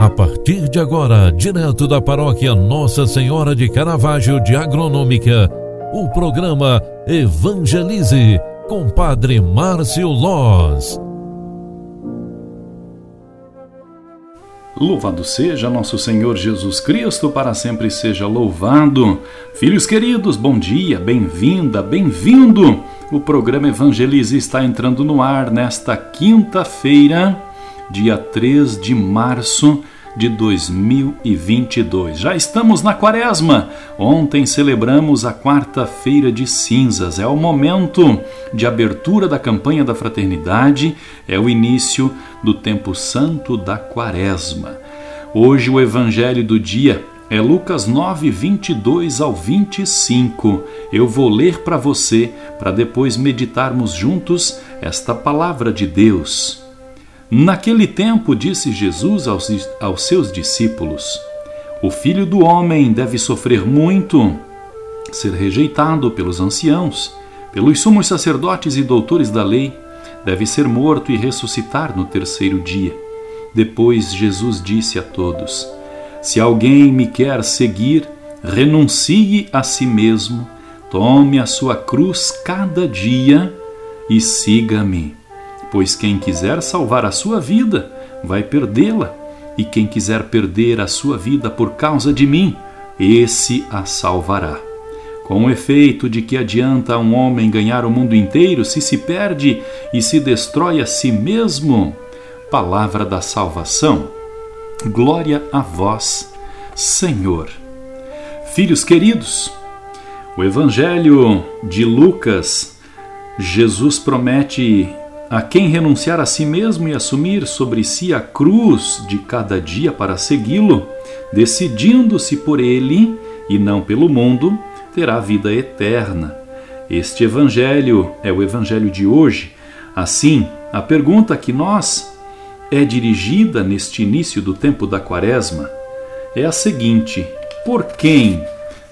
A partir de agora, direto da paróquia Nossa Senhora de Caravaggio de Agronômica, o programa Evangelize com Padre Márcio Loz. Louvado seja nosso Senhor Jesus Cristo, para sempre seja louvado. Filhos queridos, bom dia, bem-vinda, bem-vindo. O programa Evangelize está entrando no ar nesta quinta-feira dia 3 de março de 2022. Já estamos na quaresma. Ontem celebramos a quarta-feira de cinzas. É o momento de abertura da campanha da fraternidade, é o início do tempo santo da quaresma. Hoje o evangelho do dia é Lucas 9, 22 ao 25. Eu vou ler para você, para depois meditarmos juntos esta palavra de Deus. Naquele tempo, disse Jesus aos, aos seus discípulos: O filho do homem deve sofrer muito, ser rejeitado pelos anciãos, pelos sumos sacerdotes e doutores da lei, deve ser morto e ressuscitar no terceiro dia. Depois Jesus disse a todos: Se alguém me quer seguir, renuncie a si mesmo, tome a sua cruz cada dia e siga-me. Pois quem quiser salvar a sua vida, vai perdê-la, e quem quiser perder a sua vida por causa de mim, esse a salvará. Com o efeito de que adianta a um homem ganhar o mundo inteiro se se perde e se destrói a si mesmo? Palavra da salvação. Glória a vós, Senhor. Filhos queridos, o Evangelho de Lucas, Jesus promete a quem renunciar a si mesmo e assumir sobre si a cruz de cada dia para segui-lo, decidindo-se por ele e não pelo mundo, terá vida eterna. Este evangelho é o evangelho de hoje. Assim, a pergunta que nós é dirigida neste início do tempo da Quaresma é a seguinte: por quem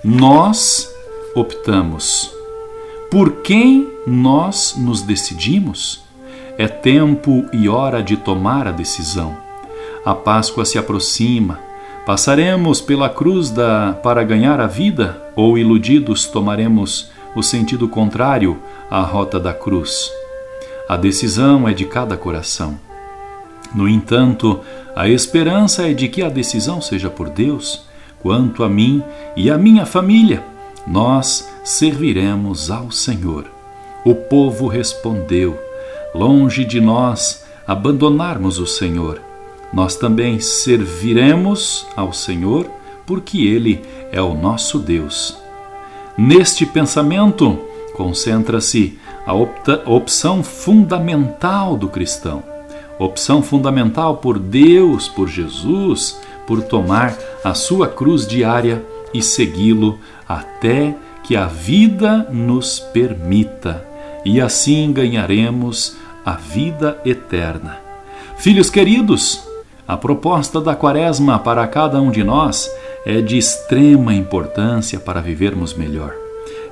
nós optamos? Por quem nós nos decidimos? É tempo e hora de tomar a decisão. A Páscoa se aproxima. Passaremos pela cruz da para ganhar a vida ou iludidos tomaremos o sentido contrário à rota da cruz. A decisão é de cada coração. No entanto, a esperança é de que a decisão seja por Deus. Quanto a mim e a minha família, nós serviremos ao Senhor. O povo respondeu: longe de nós abandonarmos o Senhor. Nós também serviremos ao Senhor porque Ele é o nosso Deus. Neste pensamento concentra-se a opção fundamental do cristão. Opção fundamental por Deus, por Jesus, por tomar a sua cruz diária e segui-lo até que a vida nos permita e assim ganharemos a vida eterna. Filhos queridos, a proposta da Quaresma para cada um de nós é de extrema importância para vivermos melhor.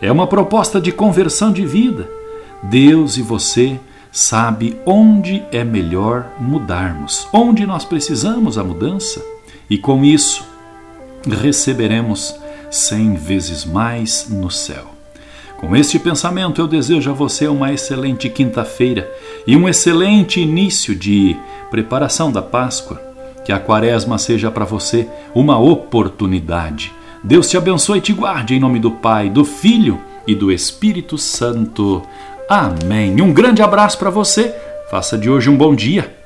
É uma proposta de conversão de vida. Deus e você sabe onde é melhor mudarmos, onde nós precisamos a mudança, e com isso receberemos cem vezes mais no céu. Com este pensamento, eu desejo a você uma excelente quinta-feira e um excelente início de preparação da Páscoa. Que a Quaresma seja para você uma oportunidade. Deus te abençoe e te guarde em nome do Pai, do Filho e do Espírito Santo. Amém. Um grande abraço para você. Faça de hoje um bom dia.